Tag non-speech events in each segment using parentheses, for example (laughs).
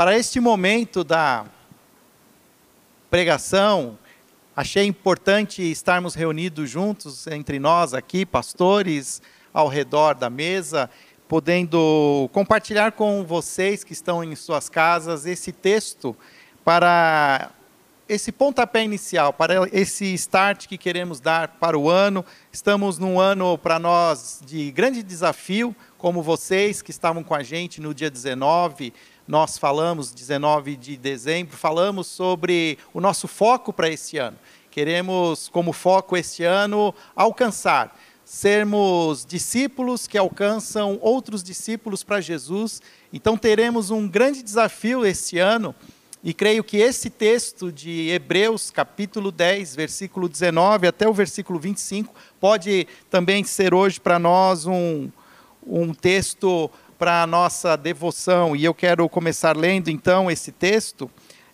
Para este momento da pregação, achei importante estarmos reunidos juntos entre nós aqui, pastores, ao redor da mesa, podendo compartilhar com vocês que estão em suas casas esse texto para esse pontapé inicial, para esse start que queremos dar para o ano. Estamos num ano para nós de grande desafio, como vocês que estavam com a gente no dia 19, nós falamos, 19 de dezembro, falamos sobre o nosso foco para esse ano. Queremos, como foco este ano, alcançar, sermos discípulos que alcançam outros discípulos para Jesus. Então teremos um grande desafio este ano e creio que esse texto de Hebreus, capítulo 10, versículo 19 até o versículo 25, pode também ser hoje para nós um, um texto para a nossa devoção. E eu quero começar lendo então esse texto.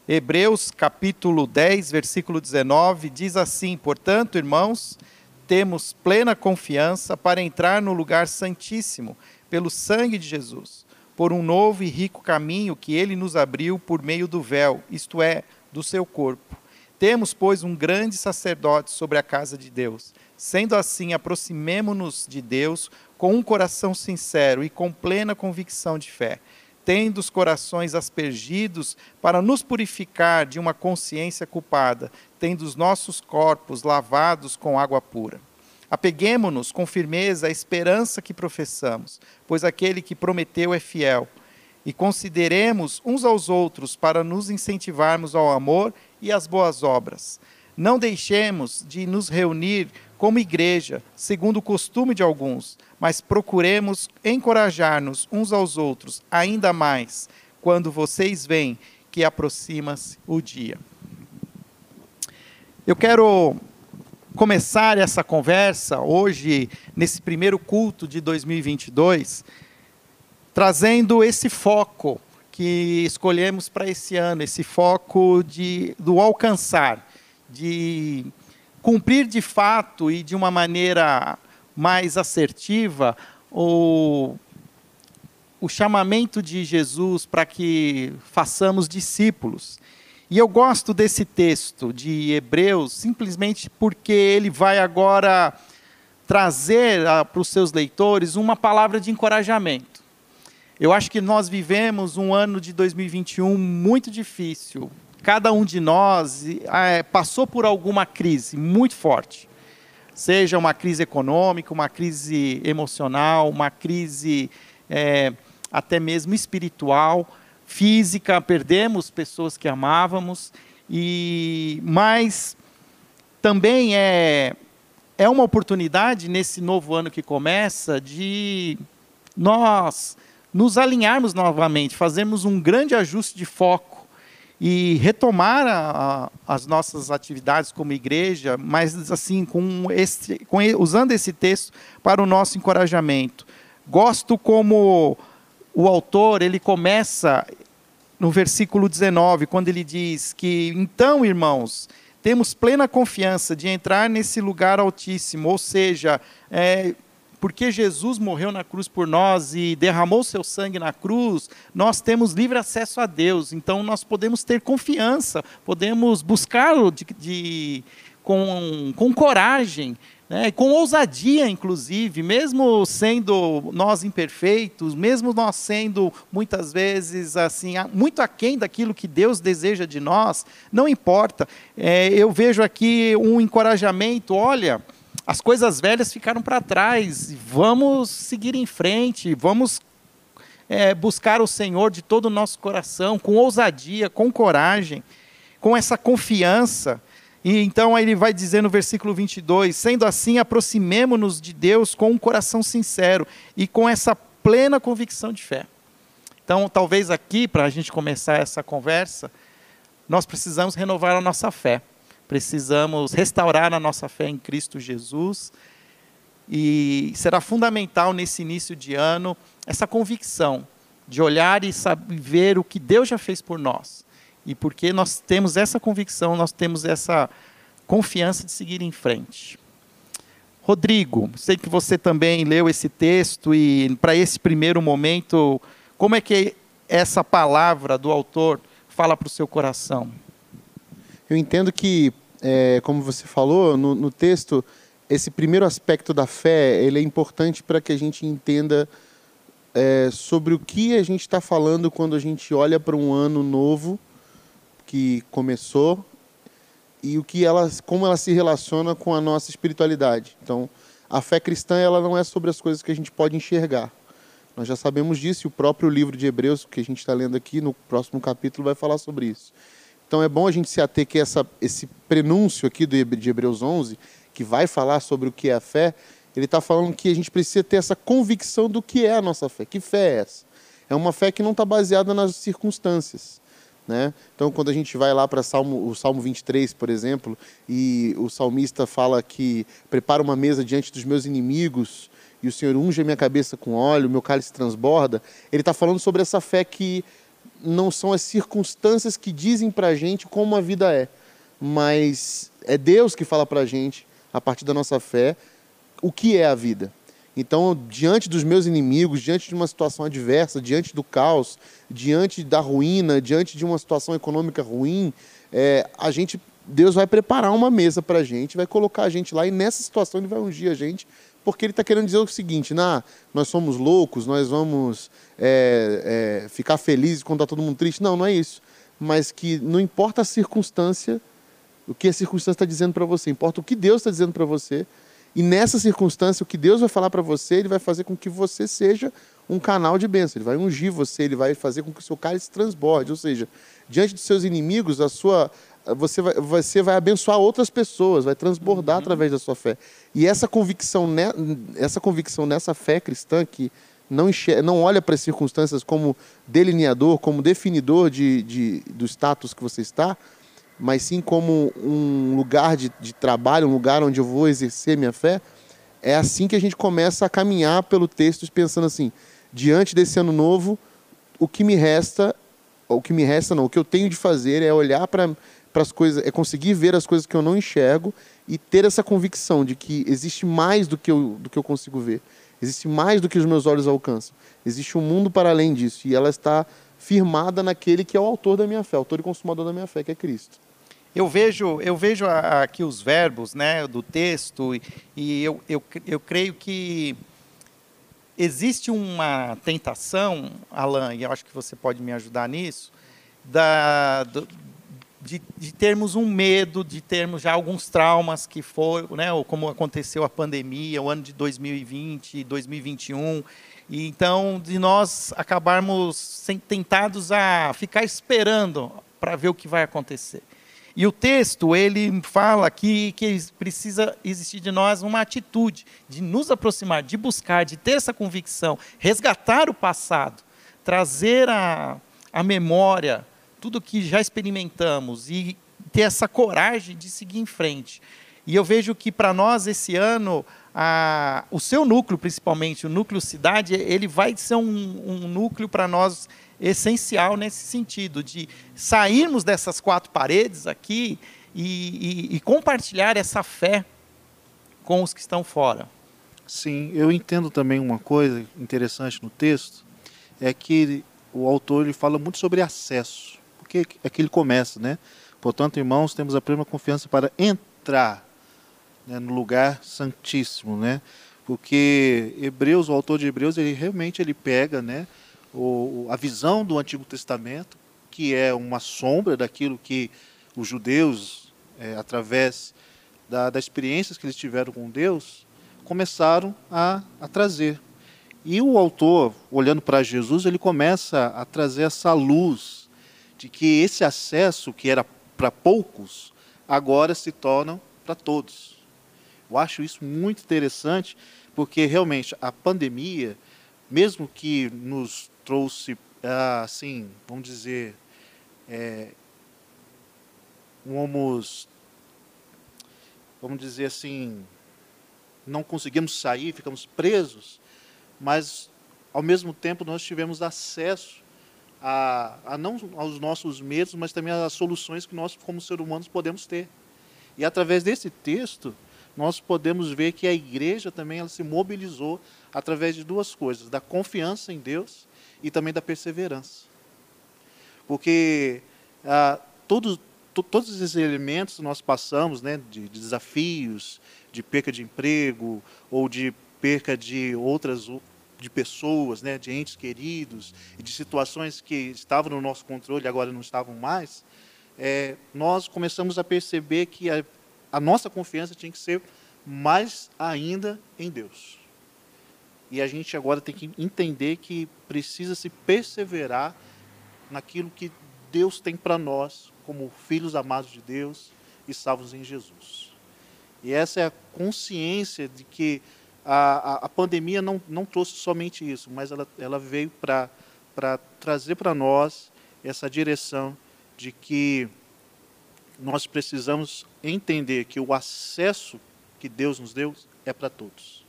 Hebreus, capítulo 10, versículo 19, diz assim: Portanto, irmãos, temos plena confiança para entrar no lugar santíssimo, pelo sangue de Jesus por um novo e rico caminho que ele nos abriu por meio do véu, isto é, do seu corpo. Temos, pois, um grande sacerdote sobre a casa de Deus. Sendo assim, aproximemo-nos de Deus com um coração sincero e com plena convicção de fé, tendo os corações aspergidos para nos purificar de uma consciência culpada, tendo os nossos corpos lavados com água pura. Apeguemo-nos com firmeza à esperança que professamos, pois aquele que prometeu é fiel. E consideremos uns aos outros para nos incentivarmos ao amor e às boas obras. Não deixemos de nos reunir como igreja, segundo o costume de alguns, mas procuremos encorajar-nos uns aos outros, ainda mais quando vocês veem que aproxima-se o dia. Eu quero começar essa conversa hoje, nesse primeiro culto de 2022, trazendo esse foco que escolhemos para esse ano, esse foco de, do alcançar, de cumprir de fato e de uma maneira mais assertiva o, o chamamento de Jesus para que façamos discípulos. E eu gosto desse texto de Hebreus simplesmente porque ele vai agora trazer para os seus leitores uma palavra de encorajamento. Eu acho que nós vivemos um ano de 2021 muito difícil. Cada um de nós é, passou por alguma crise muito forte. Seja uma crise econômica, uma crise emocional, uma crise é, até mesmo espiritual física, perdemos pessoas que amávamos, e mas também é, é uma oportunidade nesse novo ano que começa de nós nos alinharmos novamente, fazermos um grande ajuste de foco e retomar a, a, as nossas atividades como igreja, mas assim com com, usando esse texto para o nosso encorajamento. Gosto como o autor ele começa no versículo 19, quando ele diz que então, irmãos, temos plena confiança de entrar nesse lugar altíssimo, ou seja, é, porque Jesus morreu na cruz por nós e derramou seu sangue na cruz, nós temos livre acesso a Deus. Então nós podemos ter confiança, podemos buscá-lo de, de, com, com coragem, né, com ousadia, inclusive, mesmo sendo nós imperfeitos, mesmo nós sendo muitas vezes assim muito aquém daquilo que Deus deseja de nós, não importa. É, eu vejo aqui um encorajamento, olha, as coisas velhas ficaram para trás, vamos seguir em frente, vamos é, buscar o Senhor de todo o nosso coração, com ousadia, com coragem, com essa confiança. E então ele vai dizer no versículo 22: Sendo assim, aproximemo-nos de Deus com um coração sincero e com essa plena convicção de fé. Então, talvez aqui, para a gente começar essa conversa, nós precisamos renovar a nossa fé. Precisamos restaurar a nossa fé em Cristo Jesus. E será fundamental nesse início de ano essa convicção de olhar e saber ver o que Deus já fez por nós e porque nós temos essa convicção, nós temos essa confiança de seguir em frente. Rodrigo, sei que você também leu esse texto e para esse primeiro momento, como é que essa palavra do autor fala para o seu coração? Eu entendo que, é, como você falou no, no, texto, esse primeiro aspecto da fé ele é importante para que a gente entenda é, sobre o que a gente está falando quando a gente olha para um ano novo que começou e o que ela, como ela se relaciona com a nossa espiritualidade. Então, a fé cristã ela não é sobre as coisas que a gente pode enxergar. Nós já sabemos disso e o próprio livro de Hebreus, que a gente está lendo aqui no próximo capítulo, vai falar sobre isso. Então é bom a gente se ater que essa, esse prenúncio aqui de Hebreus 11, que vai falar sobre o que é a fé, ele está falando que a gente precisa ter essa convicção do que é a nossa fé. Que fé é essa? É uma fé que não está baseada nas circunstâncias. Né? Então, quando a gente vai lá para o Salmo 23, por exemplo, e o salmista fala que prepara uma mesa diante dos meus inimigos e o Senhor unge a minha cabeça com óleo, meu cálice transborda, ele está falando sobre essa fé que não são as circunstâncias que dizem para a gente como a vida é, mas é Deus que fala para a gente, a partir da nossa fé, o que é a vida. Então, diante dos meus inimigos, diante de uma situação adversa, diante do caos, diante da ruína, diante de uma situação econômica ruim, é, a gente, Deus vai preparar uma mesa para a gente, vai colocar a gente lá e nessa situação Ele vai ungir a gente, porque Ele está querendo dizer o seguinte: nah, nós somos loucos, nós vamos é, é, ficar felizes quando está todo mundo triste. Não, não é isso. Mas que não importa a circunstância, o que a circunstância está dizendo para você, importa o que Deus está dizendo para você e nessa circunstância, o que Deus vai falar para você, Ele vai fazer com que você seja um canal de bênção. Ele vai ungir você, Ele vai fazer com que o seu cálice transborde. Ou seja, diante dos seus inimigos, a sua, você, vai, você vai abençoar outras pessoas, vai transbordar uhum. através da sua fé. E essa convicção, essa convicção nessa fé cristã que não, enxerga, não olha para as circunstâncias como delineador, como definidor de, de, do status que você está, mas sim como um lugar de, de trabalho, um lugar onde eu vou exercer minha fé, é assim que a gente começa a caminhar pelo texto pensando assim, diante desse ano novo, o que me resta, o que me resta não, o que eu tenho de fazer é olhar para as coisas, é conseguir ver as coisas que eu não enxergo e ter essa convicção de que existe mais do que eu, do que eu consigo ver. Existe mais do que os meus olhos alcançam. Existe um mundo para além disso e ela está firmada naquele que é o autor da minha fé, autor e consumador da minha fé, que é Cristo. Eu vejo, eu vejo aqui os verbos né, do texto e, e eu, eu, eu creio que existe uma tentação, Alan, e eu acho que você pode me ajudar nisso, da, do, de, de, termos um medo, de termos já alguns traumas que foram, né, como aconteceu a pandemia, o ano de 2020, 2021, e então de nós acabarmos tentados a ficar esperando para ver o que vai acontecer. E o texto, ele fala que, que precisa existir de nós uma atitude de nos aproximar, de buscar, de ter essa convicção, resgatar o passado, trazer a, a memória tudo que já experimentamos e ter essa coragem de seguir em frente. E eu vejo que para nós esse ano, a, o seu núcleo, principalmente, o núcleo cidade, ele vai ser um, um núcleo para nós essencial nesse sentido, de sairmos dessas quatro paredes aqui e, e, e compartilhar essa fé com os que estão fora. Sim, eu entendo também uma coisa interessante no texto, é que o autor ele fala muito sobre acesso, porque é que ele começa, né? Portanto, irmãos, temos a plena confiança para entrar né, no lugar santíssimo, né? Porque Hebreus, o autor de Hebreus, ele realmente ele pega, né? o, a visão do Antigo Testamento, que é uma sombra daquilo que os judeus, é, através da, das experiências que eles tiveram com Deus, começaram a, a trazer. E o autor, olhando para Jesus, ele começa a trazer essa luz de que esse acesso que era para poucos, agora se torna para todos. Eu acho isso muito interessante, porque realmente a pandemia, mesmo que nos trouxe, ah, assim, vamos dizer, é, vamos dizer assim, não conseguimos sair, ficamos presos, mas ao mesmo tempo nós tivemos acesso a, a, não aos nossos medos, mas também às soluções que nós, como seres humanos, podemos ter. E através desse texto, nós podemos ver que a igreja também ela se mobilizou através de duas coisas: da confiança em Deus e também da perseverança. Porque ah, todos, to, todos esses elementos nós passamos, né, de, de desafios, de perca de emprego ou de perca de outras de pessoas, né, de entes queridos e de situações que estavam no nosso controle agora não estavam mais, é, nós começamos a perceber que a, a nossa confiança tinha que ser mais ainda em Deus. E a gente agora tem que entender que precisa se perseverar naquilo que Deus tem para nós, como filhos amados de Deus e salvos em Jesus. E essa é a consciência de que a, a, a pandemia não, não trouxe somente isso, mas ela, ela veio para trazer para nós essa direção de que nós precisamos entender que o acesso que Deus nos deu é para todos.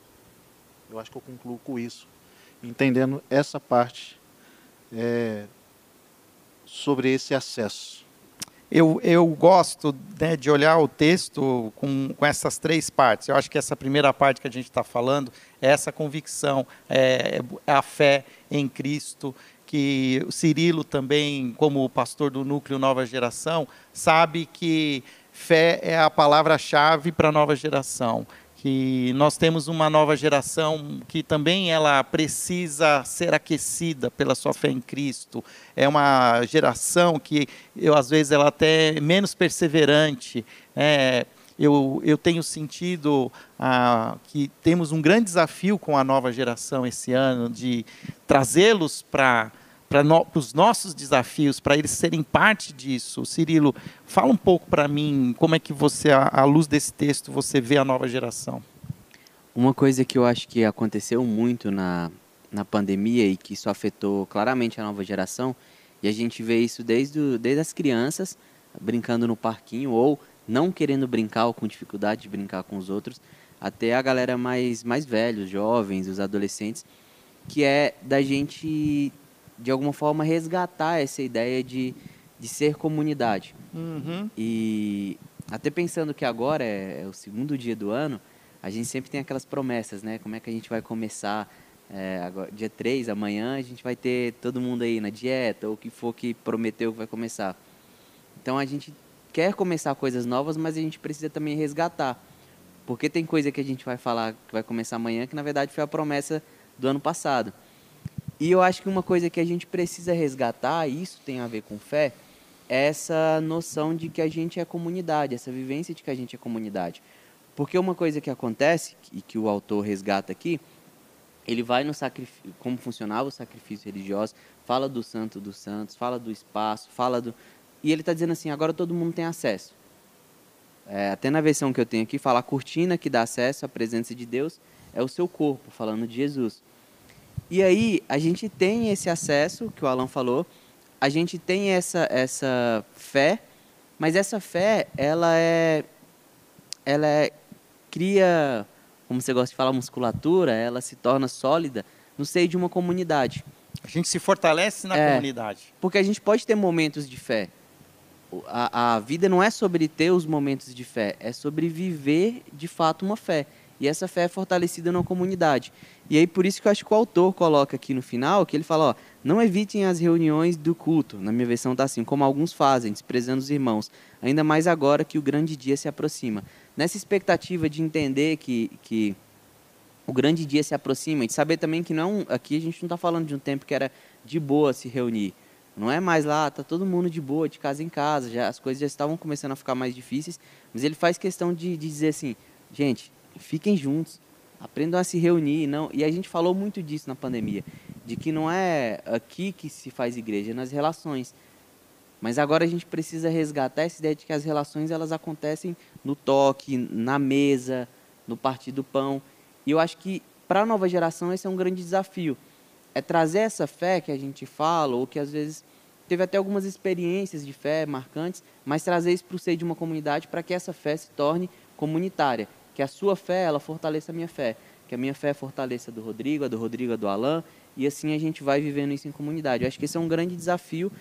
Eu acho que eu concluo com isso, entendendo essa parte é, sobre esse acesso. Eu, eu gosto né, de olhar o texto com, com essas três partes. Eu acho que essa primeira parte que a gente está falando é essa convicção, é, é a fé em Cristo, que o Cirilo também, como pastor do Núcleo Nova Geração, sabe que fé é a palavra-chave para a nova geração que nós temos uma nova geração que também ela precisa ser aquecida pela sua fé em Cristo. É uma geração que eu às vezes ela até é menos perseverante. É, eu, eu tenho sentido ah, que temos um grande desafio com a nova geração esse ano de trazê-los para para no, os nossos desafios, para eles serem parte disso. Cirilo, fala um pouco para mim como é que você, à luz desse texto, você vê a nova geração. Uma coisa que eu acho que aconteceu muito na, na pandemia e que isso afetou claramente a nova geração, e a gente vê isso desde, o, desde as crianças brincando no parquinho ou não querendo brincar ou com dificuldade de brincar com os outros, até a galera mais, mais velha, os jovens, os adolescentes, que é da gente de alguma forma, resgatar essa ideia de, de ser comunidade. Uhum. E até pensando que agora é, é, o segundo dia do ano, a gente sempre tem aquelas promessas, né? Como é que a gente vai começar é, agora, dia 3, amanhã, a gente vai ter todo mundo aí na dieta, ou o que for que prometeu que vai começar. Então a gente quer começar coisas novas, mas a gente precisa também resgatar. Porque tem coisa que a gente vai falar que vai começar amanhã, que na verdade foi a promessa do ano passado. E eu acho que uma coisa que a gente precisa resgatar, e isso tem a ver com fé, é essa noção de que a gente é comunidade, essa vivência de que a gente é comunidade. Porque uma coisa que acontece, e que o autor resgata aqui, ele vai no sacrifício, como funcionava o sacrifício religioso, fala do santo dos santos, fala do espaço, fala do. E ele está dizendo assim: agora todo mundo tem acesso. É, até na versão que eu tenho aqui, fala a cortina que dá acesso à presença de Deus é o seu corpo, falando de Jesus. E aí a gente tem esse acesso que o Alan falou, a gente tem essa, essa fé, mas essa fé, ela é, ela é, cria, como você gosta de falar, musculatura, ela se torna sólida no seio de uma comunidade. A gente se fortalece na é, comunidade. Porque a gente pode ter momentos de fé. A, a vida não é sobre ter os momentos de fé, é sobre viver de fato uma fé. E essa fé é fortalecida na comunidade. E aí por isso que eu acho que o autor coloca aqui no final, que ele fala, ó, não evitem as reuniões do culto. Na minha versão está assim, como alguns fazem, desprezando os irmãos, ainda mais agora que o grande dia se aproxima. Nessa expectativa de entender que, que o grande dia se aproxima, e de saber também que não, aqui a gente não está falando de um tempo que era de boa se reunir. Não é mais lá, tá todo mundo de boa, de casa em casa, já as coisas já estavam começando a ficar mais difíceis, mas ele faz questão de, de dizer assim, gente, fiquem juntos, aprendam a se reunir. Não, e a gente falou muito disso na pandemia, de que não é aqui que se faz igreja, é nas relações. Mas agora a gente precisa resgatar essa ideia de que as relações elas acontecem no toque, na mesa, no partir do pão. E eu acho que para a nova geração esse é um grande desafio. É trazer essa fé que a gente fala, ou que às vezes teve até algumas experiências de fé marcantes, mas trazer isso para o seio de uma comunidade para que essa fé se torne comunitária que a sua fé ela fortaleça a minha fé, que a minha fé fortaleça a do Rodrigo, a do Rodrigo, a do Alan, e assim a gente vai vivendo isso em comunidade. Eu acho que esse é um grande desafio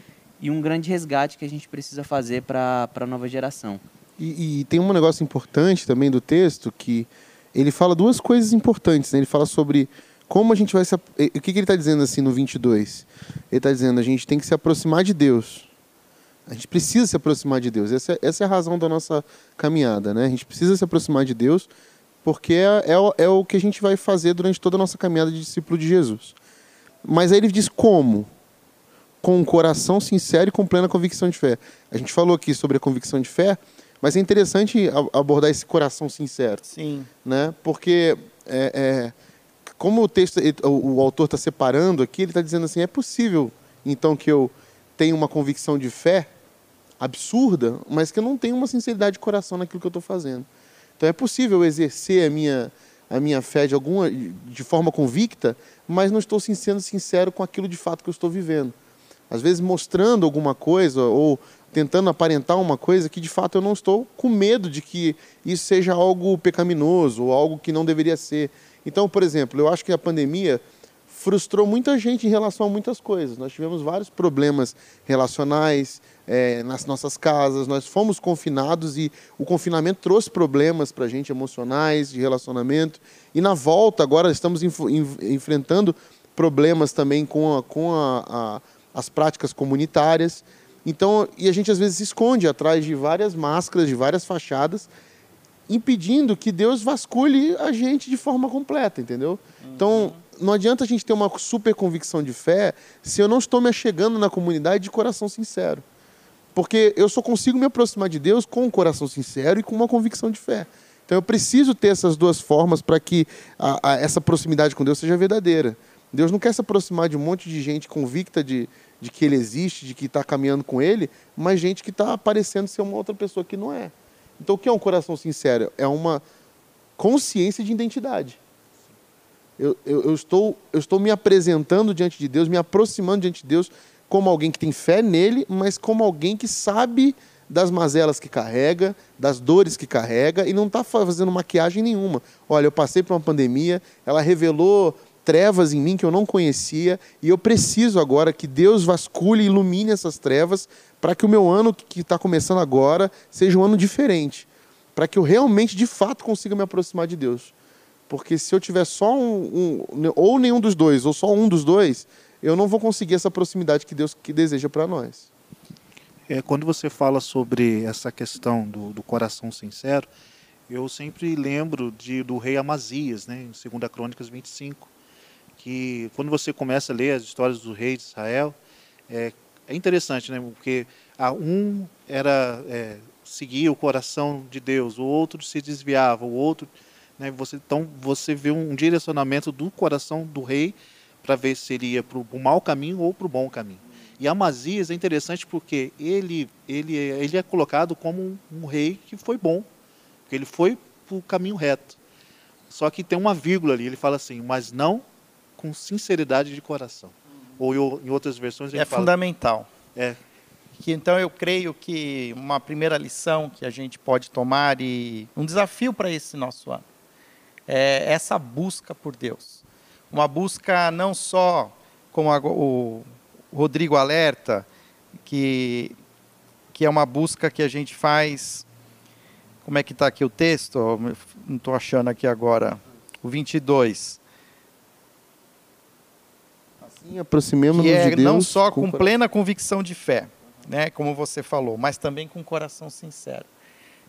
e um grande resgate que a gente precisa fazer para a nova geração. E, e, tem um negócio importante também do texto que ele fala duas coisas importantes. Né? Ele fala sobre como a gente vai se. O que, que ele está dizendo assim no 22? Ele está dizendo a gente tem que se aproximar de Deus. A gente precisa se aproximar de Deus. Essa, é, essa é a razão da nossa caminhada, né? A gente precisa se aproximar de Deus porque é, é, é o que a gente vai fazer durante toda a nossa caminhada de discípulo de Jesus. Mas aí ele diz como? Com um coração sincero e com plena convicção de fé. A gente falou aqui sobre a convicção de fé, mas é interessante abordar esse coração sincero. Sim. Né? Porque, é, é, como o texto, o, o autor está separando aqui, ele está dizendo assim: é possível, então, que eu tenha uma convicção de fé absurda, mas que eu não tenho uma sinceridade de coração naquilo que eu estou fazendo. Então é possível exercer a minha, a minha fé de, alguma, de forma convicta, mas não estou sendo sincero com aquilo de fato que eu estou vivendo. Às vezes mostrando alguma coisa ou tentando aparentar uma coisa que de fato eu não estou com medo de que isso seja algo pecaminoso ou algo que não deveria ser. Então, por exemplo, eu acho que a pandemia frustrou muita gente em relação a muitas coisas. Nós tivemos vários problemas relacionais, é, nas nossas casas, nós fomos confinados e o confinamento trouxe problemas para a gente emocionais, de relacionamento. E na volta, agora estamos enfrentando problemas também com, a, com a, a, as práticas comunitárias. Então, e a gente às vezes se esconde atrás de várias máscaras, de várias fachadas, impedindo que Deus vasculhe a gente de forma completa, entendeu? Então, não adianta a gente ter uma super convicção de fé se eu não estou me achegando na comunidade de coração sincero. Porque eu só consigo me aproximar de Deus com um coração sincero e com uma convicção de fé. Então eu preciso ter essas duas formas para que a, a, essa proximidade com Deus seja verdadeira. Deus não quer se aproximar de um monte de gente convicta de, de que Ele existe, de que está caminhando com Ele, mas gente que está parecendo ser uma outra pessoa que não é. Então o que é um coração sincero? É uma consciência de identidade. Eu, eu, eu, estou, eu estou me apresentando diante de Deus, me aproximando diante de Deus como alguém que tem fé nele, mas como alguém que sabe das mazelas que carrega, das dores que carrega e não está fazendo maquiagem nenhuma. Olha, eu passei por uma pandemia, ela revelou trevas em mim que eu não conhecia e eu preciso agora que Deus vasculhe e ilumine essas trevas para que o meu ano que está começando agora seja um ano diferente, para que eu realmente, de fato, consiga me aproximar de Deus. Porque se eu tiver só um, um ou nenhum dos dois, ou só um dos dois, eu não vou conseguir essa proximidade que Deus que deseja para nós. É, quando você fala sobre essa questão do, do coração sincero, eu sempre lembro de, do rei Amazias, né, em 2 Crônicas 25, que quando você começa a ler as histórias do rei de Israel, é, é interessante, né, porque a um era é, seguia o coração de Deus, o outro se desviava, o outro, né, você, então você vê um direcionamento do coração do rei para ver se seria para o mau caminho ou para o bom caminho. E Amazias é interessante porque ele, ele, ele é colocado como um, um rei que foi bom, porque ele foi para o caminho reto. Só que tem uma vírgula ali, ele fala assim, mas não com sinceridade de coração. Ou em outras versões ele é fala... fundamental. É. Que, então eu creio que uma primeira lição que a gente pode tomar e um desafio para esse nosso ano é essa busca por Deus uma busca não só, como a, o Rodrigo alerta, que, que é uma busca que a gente faz. Como é que está aqui o texto? Não estou achando aqui agora. O 22. Assim aproximemos-nos é de Deus. Não só com, com plena convicção de fé, né, como você falou, mas também com coração sincero.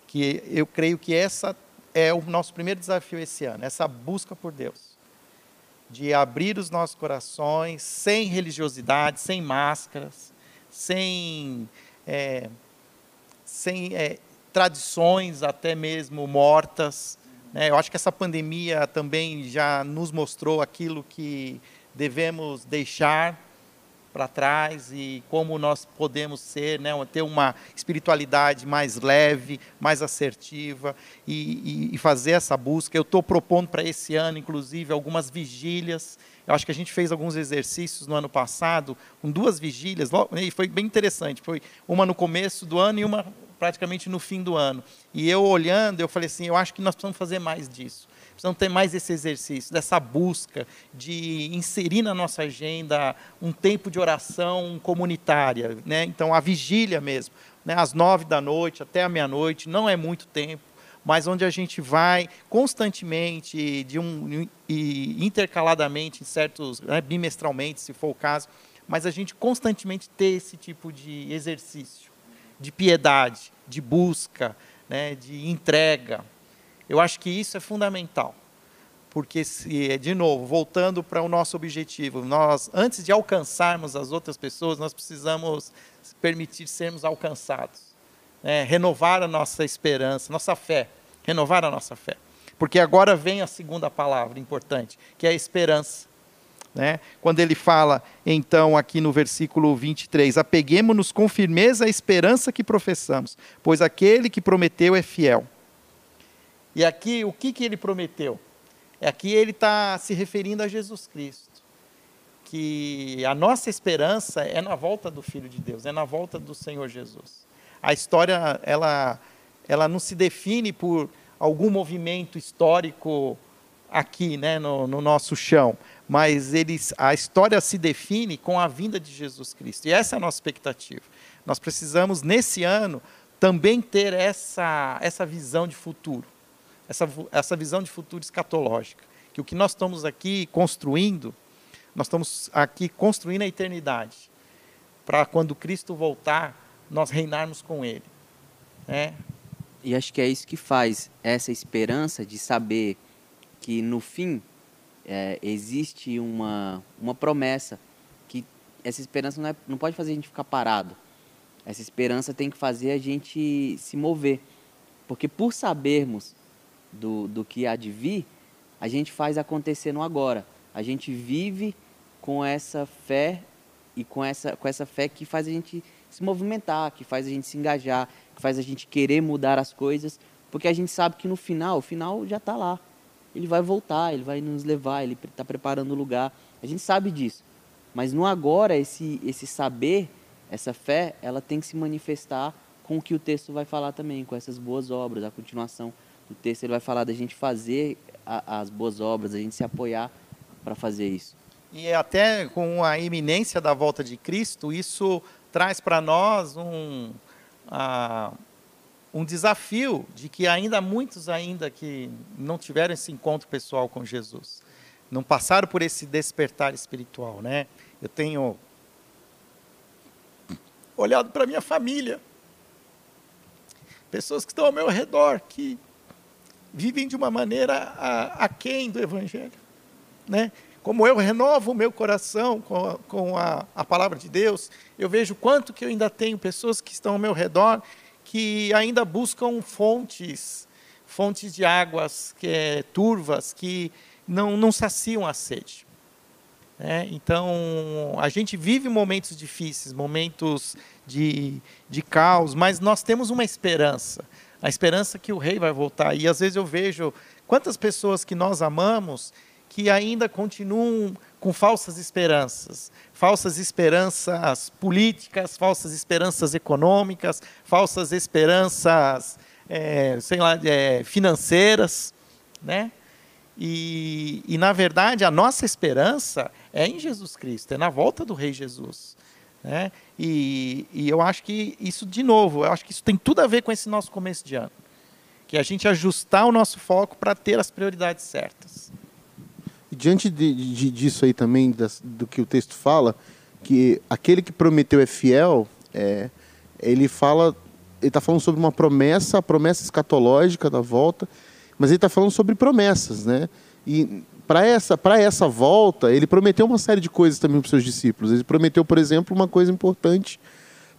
Que eu creio que essa é o nosso primeiro desafio esse ano, essa busca por Deus de abrir os nossos corações sem religiosidade, sem máscaras, sem, é, sem é, tradições até mesmo mortas. Né? Eu acho que essa pandemia também já nos mostrou aquilo que devemos deixar para trás e como nós podemos ser, né, ter uma espiritualidade mais leve, mais assertiva e, e, e fazer essa busca. Eu estou propondo para esse ano, inclusive, algumas vigílias. Eu acho que a gente fez alguns exercícios no ano passado, com duas vigílias, e foi bem interessante. Foi uma no começo do ano e uma praticamente no fim do ano. E eu olhando, eu falei assim, eu acho que nós precisamos fazer mais disso precisamos ter mais esse exercício, dessa busca de inserir na nossa agenda um tempo de oração comunitária. Né? Então, a vigília mesmo, né? às nove da noite até a meia-noite, não é muito tempo, mas onde a gente vai constantemente de um, e intercaladamente, em certos, né, bimestralmente, se for o caso, mas a gente constantemente ter esse tipo de exercício de piedade, de busca, né, de entrega. Eu acho que isso é fundamental. Porque, se, de novo, voltando para o nosso objetivo, nós, antes de alcançarmos as outras pessoas, nós precisamos permitir sermos alcançados. Né? Renovar a nossa esperança, nossa fé. Renovar a nossa fé. Porque agora vem a segunda palavra importante, que é a esperança. Né? Quando ele fala, então, aqui no versículo 23, apeguemos-nos com firmeza à esperança que professamos, pois aquele que prometeu é fiel. E aqui, o que, que ele prometeu? Aqui ele está se referindo a Jesus Cristo. Que a nossa esperança é na volta do Filho de Deus, é na volta do Senhor Jesus. A história, ela, ela não se define por algum movimento histórico aqui, né, no, no nosso chão, mas eles, a história se define com a vinda de Jesus Cristo. E essa é a nossa expectativa. Nós precisamos, nesse ano, também ter essa, essa visão de futuro, essa, essa visão de futuro escatológica. Que o que nós estamos aqui construindo, nós estamos aqui construindo a eternidade, para quando Cristo voltar, nós reinarmos com Ele. Né? E acho que é isso que faz essa esperança de saber que no fim é, existe uma, uma promessa que essa esperança não, é, não pode fazer a gente ficar parado. Essa esperança tem que fazer a gente se mover. Porque por sabermos do, do que há de vir, a gente faz acontecer no agora. A gente vive com essa fé e com essa, com essa fé que faz a gente se movimentar, que faz a gente se engajar, que faz a gente querer mudar as coisas, porque a gente sabe que no final, o final já está lá ele vai voltar, ele vai nos levar, ele está preparando o lugar. A gente sabe disso. Mas no agora, esse, esse saber, essa fé, ela tem que se manifestar com o que o texto vai falar também, com essas boas obras. A continuação do texto ele vai falar da gente fazer a, as boas obras, a gente se apoiar para fazer isso. E até com a iminência da volta de Cristo, isso traz para nós um, um desafio de que ainda muitos ainda que não tiveram esse encontro pessoal com Jesus, não passaram por esse despertar espiritual, né? Eu tenho olhado para minha família, pessoas que estão ao meu redor que vivem de uma maneira aquém do Evangelho, né? Como eu renovo o meu coração com, a, com a, a palavra de Deus, eu vejo quanto que eu ainda tenho pessoas que estão ao meu redor que ainda buscam fontes, fontes de águas que é, turvas, que não, não saciam a sede. É, então, a gente vive momentos difíceis, momentos de, de caos, mas nós temos uma esperança. A esperança que o rei vai voltar. E às vezes eu vejo quantas pessoas que nós amamos que ainda continuam com falsas esperanças, falsas esperanças políticas, falsas esperanças econômicas, falsas esperanças, é, sei lá, é, financeiras, né? E, e, na verdade, a nossa esperança é em Jesus Cristo, é na volta do Rei Jesus. Né? E, e eu acho que isso, de novo, eu acho que isso tem tudo a ver com esse nosso começo de ano. Que a gente ajustar o nosso foco para ter as prioridades certas diante de, de, disso aí também, das, do que o texto fala, que aquele que prometeu é fiel, é, ele fala, ele está falando sobre uma promessa, a promessa escatológica da volta, mas ele está falando sobre promessas, né? E para essa, para essa volta, ele prometeu uma série de coisas também para os seus discípulos. Ele prometeu, por exemplo, uma coisa importante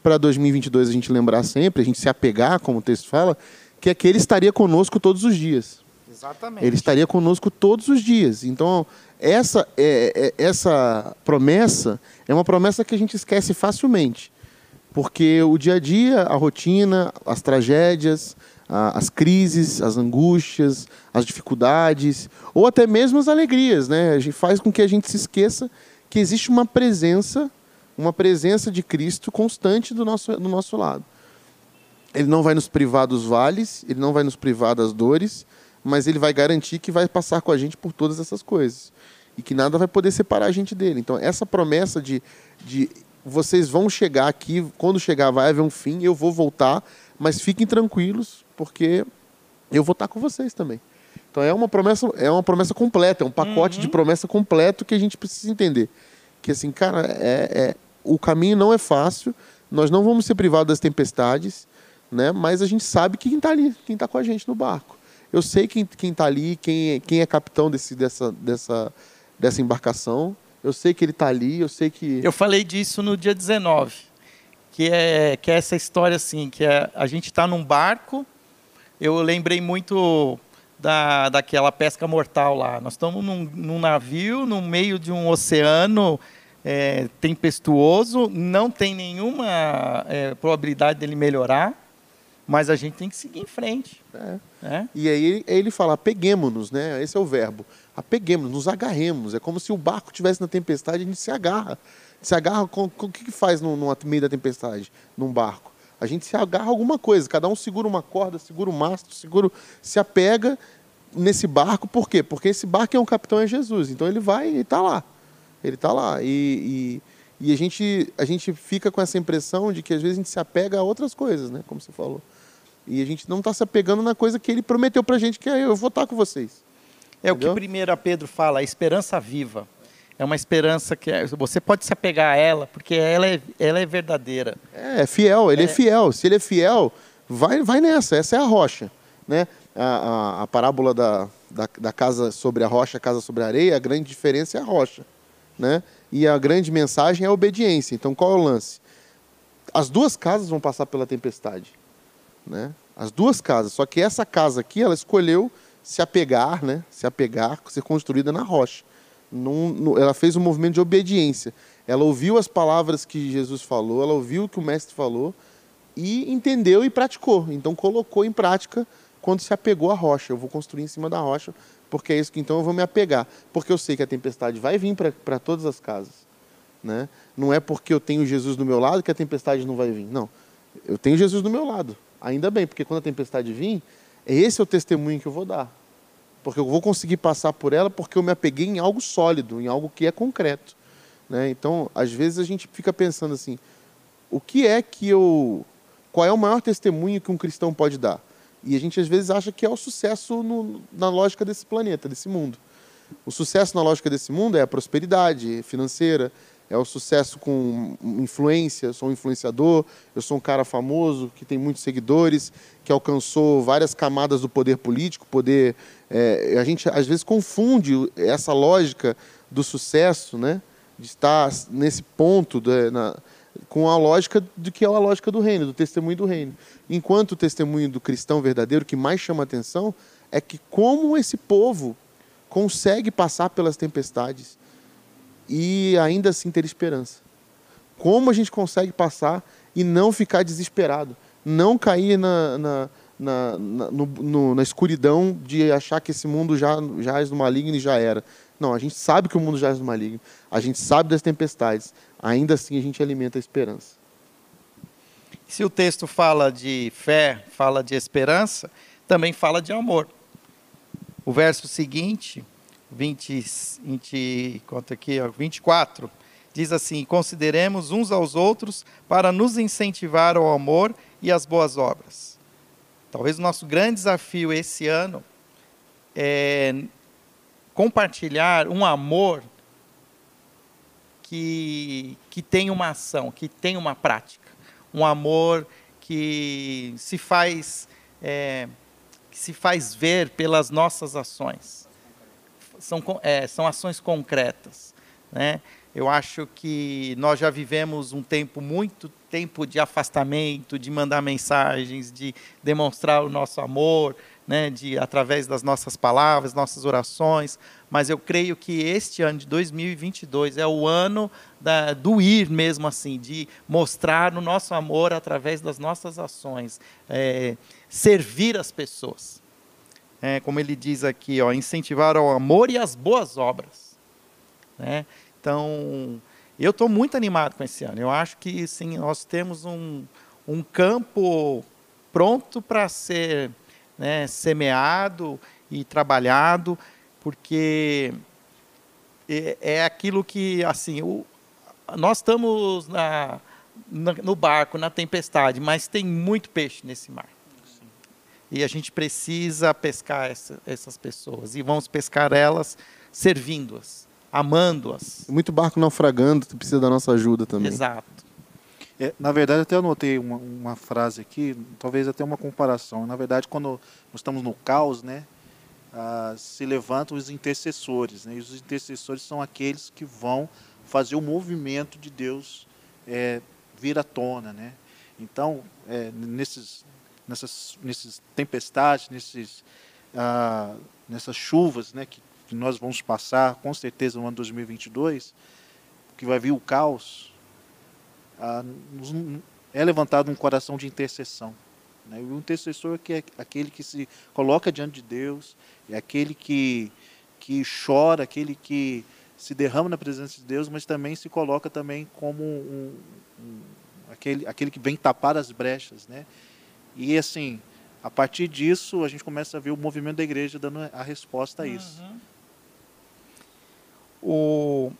para 2022 a gente lembrar sempre, a gente se apegar, como o texto fala, que é que ele estaria conosco todos os dias. Exatamente. Ele estaria conosco todos os dias. Então, essa, é, é, essa promessa é uma promessa que a gente esquece facilmente. Porque o dia a dia, a rotina, as tragédias, as crises, as angústias, as dificuldades, ou até mesmo as alegrias, né? A gente faz com que a gente se esqueça que existe uma presença, uma presença de Cristo constante do nosso, do nosso lado. Ele não vai nos privar dos vales, ele não vai nos privar das dores, mas ele vai garantir que vai passar com a gente por todas essas coisas e que nada vai poder separar a gente dele. Então, essa promessa de, de vocês vão chegar aqui, quando chegar vai haver um fim, eu vou voltar, mas fiquem tranquilos, porque eu vou estar com vocês também. Então é uma promessa, é uma promessa completa, é um pacote uhum. de promessa completo que a gente precisa entender. Que assim, cara, é, é, o caminho não é fácil, Nós não vamos ser privados das tempestades, né? mas a gente sabe quem está ali, quem está com a gente no barco. Eu sei quem está ali, quem, é, quem é capitão desse, dessa, dessa, dessa embarcação. Eu sei que ele está ali, eu sei que. Eu falei disso no dia 19, que é, que é essa história assim, que é, a gente está num barco. Eu lembrei muito da, daquela pesca mortal lá. Nós estamos num, num navio, no meio de um oceano é, tempestuoso, não tem nenhuma é, probabilidade dele melhorar, mas a gente tem que seguir em frente. É. Né? E aí ele fala, apeguemos-nos, né? Esse é o verbo. Apeguemos, nos agarremos. É como se o barco estivesse na tempestade, a gente se agarra. Se agarra com, com o que, que faz no, no meio da tempestade, num barco? A gente se agarra a alguma coisa, cada um segura uma corda, segura o mastro, segura, se apega nesse barco, por quê? Porque esse barco é um capitão é Jesus, então ele vai e está lá. Ele está lá. E, e, e, a, gente, a gente fica com essa impressão de que às vezes a gente se apega a outras coisas, né? como você falou. E a gente não está se apegando na coisa que ele prometeu para a gente, que é eu vou estar com vocês. É Entendeu? o que primeiro Pedro fala, a esperança viva. É uma esperança que é, você pode se apegar a ela, porque ela é, ela é verdadeira. É, é fiel, ele é. é fiel. Se ele é fiel, vai, vai nessa, essa é a rocha. Né? A, a, a parábola da, da, da, casa sobre a rocha, a casa sobre a areia, a grande diferença é a rocha. Né? E a grande mensagem é a obediência. Então qual é o lance? As duas casas vão passar pela tempestade né? As duas casas, só que essa casa aqui, ela escolheu se apegar, né? Se apegar, ser construída na rocha. Ela fez um movimento de obediência. Ela ouviu as palavras que Jesus falou, ela ouviu o que o mestre falou e entendeu e praticou. Então colocou em prática quando se apegou à rocha. Eu vou construir em cima da rocha, porque é isso que então eu vou me apegar. Porque eu sei que a tempestade vai vir para todas as casas. Né? Não é porque eu tenho Jesus do meu lado que a tempestade não vai vir. Não. Eu tenho Jesus do meu lado. Ainda bem, porque quando a tempestade vir, esse é o testemunho que eu vou dar. Porque eu vou conseguir passar por ela porque eu me apeguei em algo sólido, em algo que é concreto. Né? Então, às vezes a gente fica pensando assim: o que é que eu. Qual é o maior testemunho que um cristão pode dar? E a gente às vezes acha que é o sucesso no, na lógica desse planeta, desse mundo. O sucesso na lógica desse mundo é a prosperidade financeira, é o sucesso com influência, sou um influenciador, eu sou um cara famoso, que tem muitos seguidores, que alcançou várias camadas do poder político, poder... É, a gente às vezes confunde essa lógica do sucesso, né? de estar nesse ponto de, na, com a lógica do que é a lógica do reino, do testemunho do reino. Enquanto o testemunho do cristão verdadeiro, que mais chama atenção, é que como esse povo consegue passar pelas tempestades, e ainda assim ter esperança. Como a gente consegue passar e não ficar desesperado, não cair na, na, na, na, no, no, na escuridão de achar que esse mundo já jaz no maligno e já era. Não, a gente sabe que o mundo jaz no maligno, a gente sabe das tempestades, ainda assim a gente alimenta a esperança. Se o texto fala de fé, fala de esperança, também fala de amor. O verso seguinte, 20, 20, conta aqui, ó, 24, diz assim: Consideremos uns aos outros para nos incentivar ao amor e às boas obras. Talvez o nosso grande desafio esse ano é compartilhar um amor que, que tem uma ação, que tem uma prática. Um amor que se faz, é, que se faz ver pelas nossas ações são, é, são ações concretas. Né? Eu acho que nós já vivemos um tempo, muito tempo de afastamento, de mandar mensagens, de demonstrar o nosso amor, né, de através das nossas palavras, nossas orações, mas eu creio que este ano de 2022 é o ano da, do ir mesmo assim, de mostrar o nosso amor através das nossas ações, é, servir as pessoas é, como ele diz aqui, ó, incentivar ao amor e às boas obras. Né? Então, eu estou muito animado com esse ano. Eu acho que sim, nós temos um, um campo pronto para ser né, semeado e trabalhado, porque é, é aquilo que, assim, o, nós estamos na, na, no barco, na tempestade, mas tem muito peixe nesse mar. E a gente precisa pescar essa, essas pessoas. E vamos pescar elas servindo-as, amando-as. Muito barco naufragando, tu precisa da nossa ajuda também. Exato. É, na verdade, até anotei uma, uma frase aqui, talvez até uma comparação. Na verdade, quando nós estamos no caos, né, ah, se levantam os intercessores. Né, e os intercessores são aqueles que vão fazer o movimento de Deus é, vir à tona. Né? Então, é, nesses, nessas, nesses tempestades, nesses, ah, nessas chuvas né, que, que nós vamos passar, com certeza, no ano 2022, que vai vir o caos, ah, é levantado um coração de intercessão. Né? O intercessor que é aquele que se coloca diante de Deus, é aquele que, que chora, aquele que se derrama na presença de Deus, mas também se coloca também como um, um, aquele, aquele que vem tapar as brechas. Né? E assim, a partir disso, a gente começa a ver o movimento da igreja dando a resposta a isso. Uhum. O,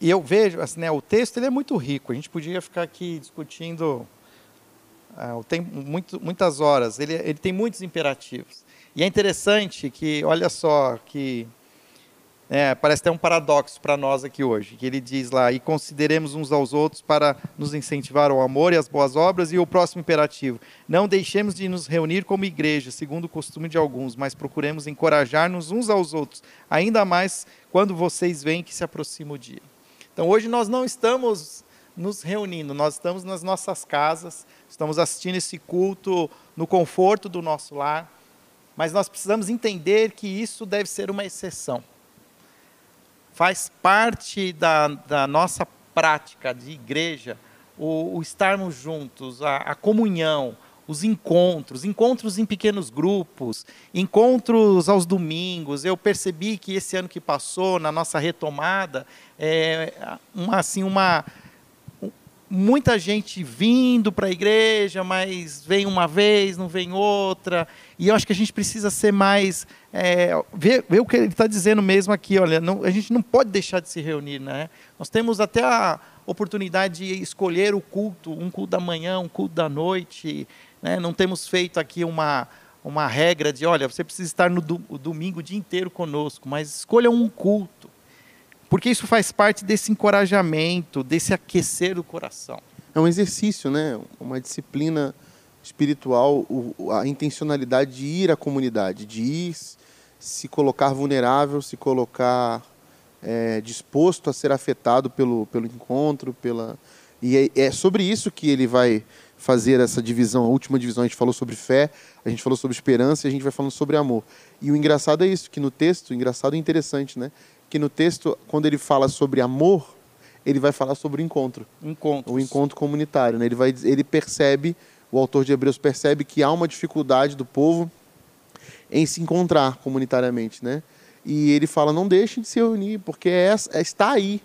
e eu vejo, assim, né, o texto ele é muito rico. A gente podia ficar aqui discutindo uh, tem muito, muitas horas. Ele, ele tem muitos imperativos. E é interessante que, olha só, que é, parece ter um paradoxo para nós aqui hoje, que ele diz lá, e consideremos uns aos outros para nos incentivar ao amor e às boas obras, e o próximo imperativo, não deixemos de nos reunir como igreja, segundo o costume de alguns, mas procuremos encorajar-nos uns aos outros, ainda mais quando vocês veem que se aproxima o dia. Então hoje nós não estamos nos reunindo, nós estamos nas nossas casas, estamos assistindo esse culto no conforto do nosso lar, mas nós precisamos entender que isso deve ser uma exceção. Faz parte da, da nossa prática de igreja o, o estarmos juntos, a, a comunhão, os encontros, encontros em pequenos grupos, encontros aos domingos. Eu percebi que esse ano que passou, na nossa retomada, é, uma, assim, uma, muita gente vindo para a igreja, mas vem uma vez, não vem outra. E eu acho que a gente precisa ser mais. É, ver, ver, o que ele está dizendo mesmo aqui. Olha, não, a gente não pode deixar de se reunir. Né? Nós temos até a oportunidade de escolher o culto, um culto da manhã, um culto da noite. Né? Não temos feito aqui uma, uma regra de, olha, você precisa estar no do, domingo o dia inteiro conosco, mas escolha um culto. Porque isso faz parte desse encorajamento, desse aquecer do coração. É um exercício, né? uma disciplina espiritual, a intencionalidade de ir à comunidade, de ir se colocar vulnerável, se colocar é, disposto a ser afetado pelo, pelo encontro, pela e é, é sobre isso que ele vai fazer essa divisão, a última divisão, a gente falou sobre fé, a gente falou sobre esperança e a gente vai falando sobre amor. E o engraçado é isso, que no texto, engraçado e interessante, né? Que no texto, quando ele fala sobre amor, ele vai falar sobre o encontro. Encontros. O encontro comunitário, né? Ele, vai, ele percebe, o autor de Hebreus percebe que há uma dificuldade do povo em se encontrar comunitariamente, né? E ele fala, não deixem de se reunir, porque é, está aí,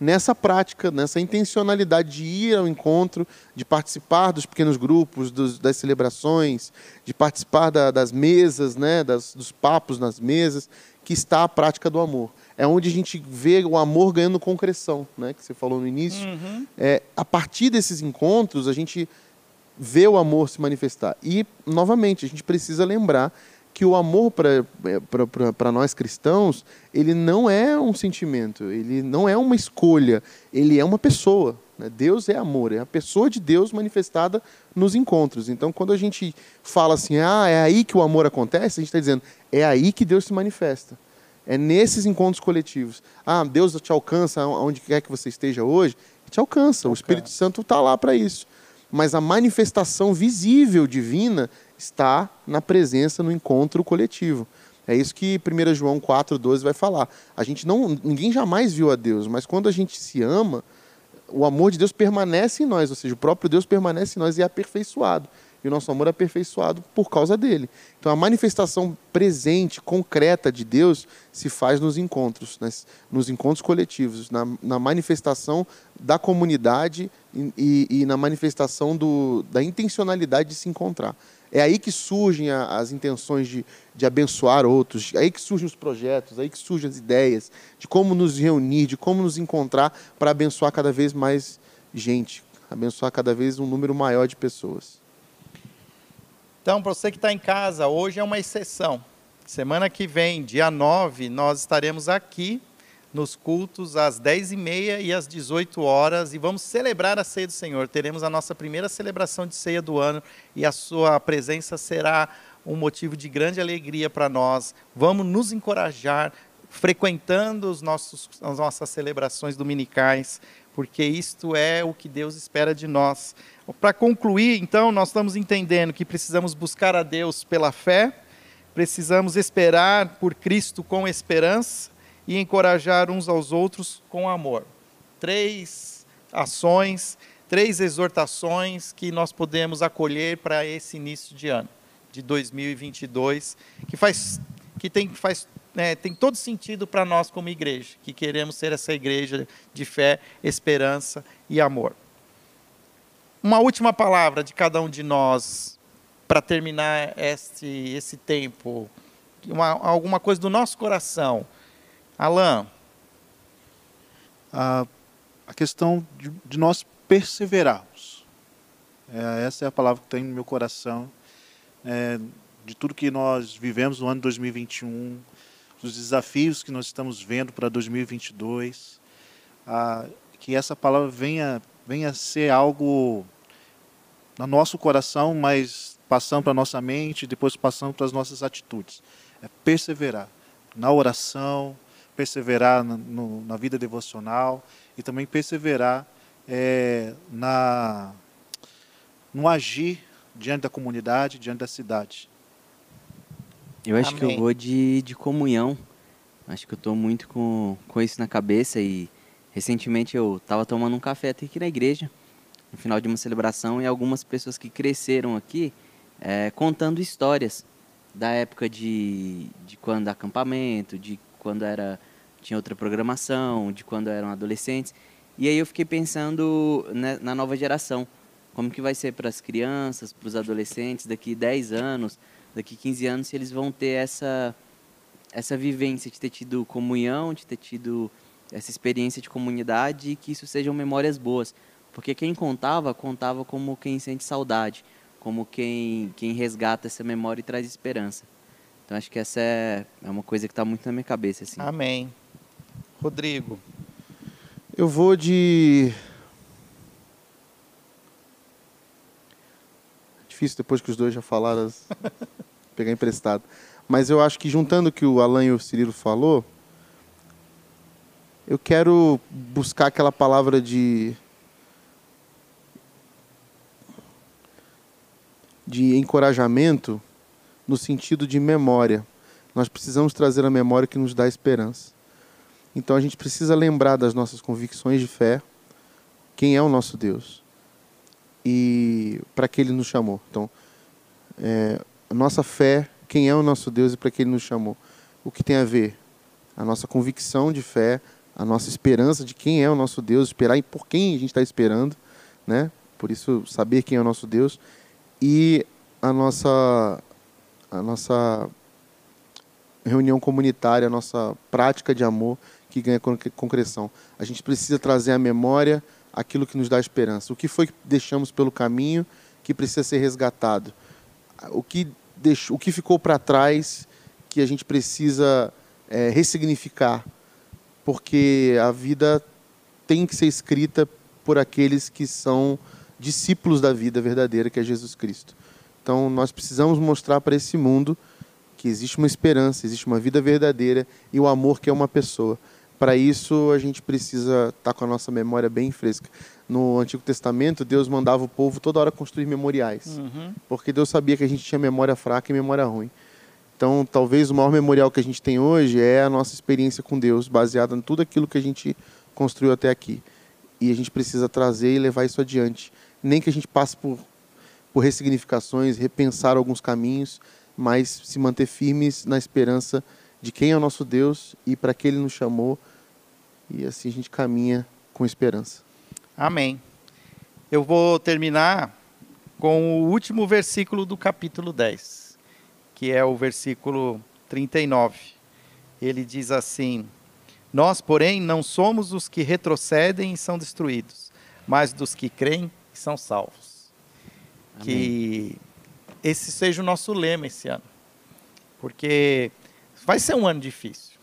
nessa prática, nessa intencionalidade de ir ao encontro, de participar dos pequenos grupos, dos, das celebrações, de participar da, das mesas, né, das, dos papos nas mesas, que está a prática do amor. É onde a gente vê o amor ganhando concreção, né, que você falou no início. Uhum. É, a partir desses encontros, a gente vê o amor se manifestar. E, novamente, a gente precisa lembrar que o amor para nós cristãos, ele não é um sentimento, ele não é uma escolha, ele é uma pessoa. Né? Deus é amor, é a pessoa de Deus manifestada nos encontros. Então, quando a gente fala assim, ah, é aí que o amor acontece, a gente está dizendo, é aí que Deus se manifesta. É nesses encontros coletivos. Ah, Deus te alcança onde quer que você esteja hoje, te alcança. O Espírito Santo está lá para isso. Mas a manifestação visível divina está na presença no encontro coletivo. É isso que 1 João 4,12 vai falar. A gente não, ninguém jamais viu a Deus, mas quando a gente se ama, o amor de Deus permanece em nós, ou seja, o próprio Deus permanece em nós e é aperfeiçoado. E o nosso amor é aperfeiçoado por causa dele. Então a manifestação presente, concreta de Deus se faz nos encontros, nas, nos encontros coletivos, na, na manifestação da comunidade e, e, e na manifestação do, da intencionalidade de se encontrar. É aí que surgem as intenções de, de abençoar outros, é aí que surgem os projetos, é aí que surgem as ideias de como nos reunir, de como nos encontrar para abençoar cada vez mais gente, abençoar cada vez um número maior de pessoas. Então, para você que está em casa, hoje é uma exceção. Semana que vem, dia 9, nós estaremos aqui nos cultos às 10h30 e às 18 horas e vamos celebrar a ceia do Senhor. Teremos a nossa primeira celebração de ceia do ano e a sua presença será um motivo de grande alegria para nós. Vamos nos encorajar frequentando os nossos, as nossas celebrações dominicais, porque isto é o que Deus espera de nós. Para concluir, então, nós estamos entendendo que precisamos buscar a Deus pela fé, precisamos esperar por Cristo com esperança e encorajar uns aos outros com amor. Três ações, três exortações que nós podemos acolher para esse início de ano de 2022, que faz que tem faz é, tem todo sentido para nós como igreja, que queremos ser essa igreja de fé, esperança e amor. Uma última palavra de cada um de nós para terminar este esse tempo, uma, alguma coisa do nosso coração Alain. A, a questão de, de nós perseverarmos. É, essa é a palavra que tem no meu coração. É, de tudo que nós vivemos no ano 2021, dos desafios que nós estamos vendo para 2022, a, que essa palavra venha, venha ser algo no nosso coração, mas passando para a nossa mente, depois passando para as nossas atitudes. É perseverar na oração, perseverar no, na vida devocional e também perseverar é, na, no agir diante da comunidade, diante da cidade. Eu acho Amém. que eu vou de, de comunhão. Acho que eu estou muito com, com isso na cabeça e recentemente eu estava tomando um café até aqui na igreja, no final de uma celebração, e algumas pessoas que cresceram aqui é, contando histórias da época de, de quando acampamento, de quando era tinha outra programação, de quando eram adolescentes. E aí eu fiquei pensando né, na nova geração, como que vai ser para as crianças, para os adolescentes daqui 10 anos, daqui 15 anos, se eles vão ter essa essa vivência de ter tido comunhão, de ter tido essa experiência de comunidade e que isso sejam memórias boas. Porque quem contava, contava como quem sente saudade, como quem, quem resgata essa memória e traz esperança. Então acho que essa é, é uma coisa que está muito na minha cabeça. Assim. Amém. Rodrigo. Eu vou de. Difícil depois que os dois já falaram, (laughs) pegar emprestado. Mas eu acho que juntando o que o Alan e o Cirilo falou, eu quero buscar aquela palavra de de encorajamento no sentido de memória. Nós precisamos trazer a memória que nos dá esperança. Então a gente precisa lembrar das nossas convicções de fé, quem é o nosso Deus e para que Ele nos chamou. Então, é, nossa fé, quem é o nosso Deus e para que Ele nos chamou. O que tem a ver? A nossa convicção de fé, a nossa esperança de quem é o nosso Deus, esperar e por quem a gente está esperando, né? Por isso saber quem é o nosso Deus e a nossa a nossa reunião comunitária, a nossa prática de amor que ganha concreção. A gente precisa trazer à memória aquilo que nos dá esperança. O que foi que deixamos pelo caminho que precisa ser resgatado? O que, deixou, o que ficou para trás que a gente precisa é, ressignificar? Porque a vida tem que ser escrita por aqueles que são discípulos da vida verdadeira, que é Jesus Cristo. Então, nós precisamos mostrar para esse mundo que existe uma esperança, existe uma vida verdadeira e o amor que é uma pessoa. Para isso, a gente precisa estar tá com a nossa memória bem fresca. No Antigo Testamento, Deus mandava o povo toda hora construir memoriais, uhum. porque Deus sabia que a gente tinha memória fraca e memória ruim. Então, talvez o maior memorial que a gente tem hoje é a nossa experiência com Deus, baseada em tudo aquilo que a gente construiu até aqui. E a gente precisa trazer e levar isso adiante. Nem que a gente passe por por ressignificações, repensar alguns caminhos, mas se manter firmes na esperança de quem é o nosso Deus e para que Ele nos chamou. E assim a gente caminha com esperança. Amém. Eu vou terminar com o último versículo do capítulo 10, que é o versículo 39. Ele diz assim: Nós, porém, não somos os que retrocedem e são destruídos, mas dos que creem e são salvos. Que esse seja o nosso lema esse ano. Porque vai ser um ano difícil.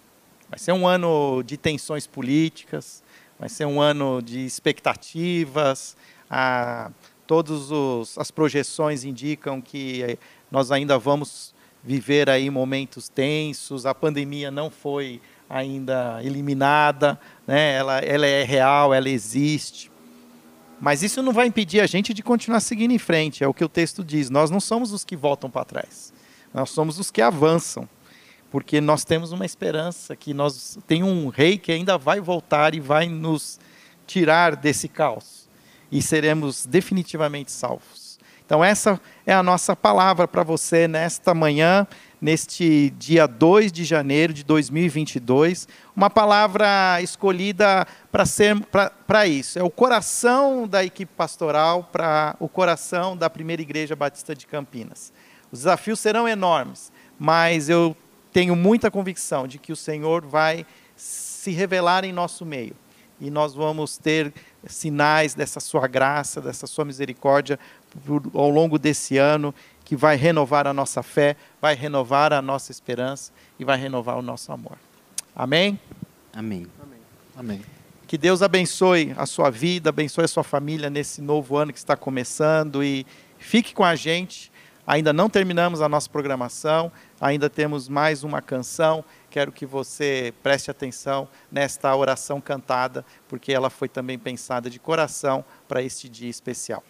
Vai ser um ano de tensões políticas, vai ser um ano de expectativas. A, todas as projeções indicam que nós ainda vamos viver aí momentos tensos. A pandemia não foi ainda eliminada, né? ela, ela é real, ela existe. Mas isso não vai impedir a gente de continuar seguindo em frente, é o que o texto diz. Nós não somos os que voltam para trás, nós somos os que avançam, porque nós temos uma esperança que nós tem um rei que ainda vai voltar e vai nos tirar desse caos e seremos definitivamente salvos. Então essa é a nossa palavra para você nesta manhã neste dia 2 de janeiro de 2022, uma palavra escolhida para ser para isso. É o coração da equipe pastoral para o coração da primeira igreja batista de Campinas. Os desafios serão enormes, mas eu tenho muita convicção de que o Senhor vai se revelar em nosso meio e nós vamos ter sinais dessa sua graça, dessa sua misericórdia ao longo desse ano que vai renovar a nossa fé, vai renovar a nossa esperança e vai renovar o nosso amor. Amém? Amém. Amém. Que Deus abençoe a sua vida, abençoe a sua família nesse novo ano que está começando e fique com a gente. Ainda não terminamos a nossa programação, ainda temos mais uma canção. Quero que você preste atenção nesta oração cantada, porque ela foi também pensada de coração para este dia especial.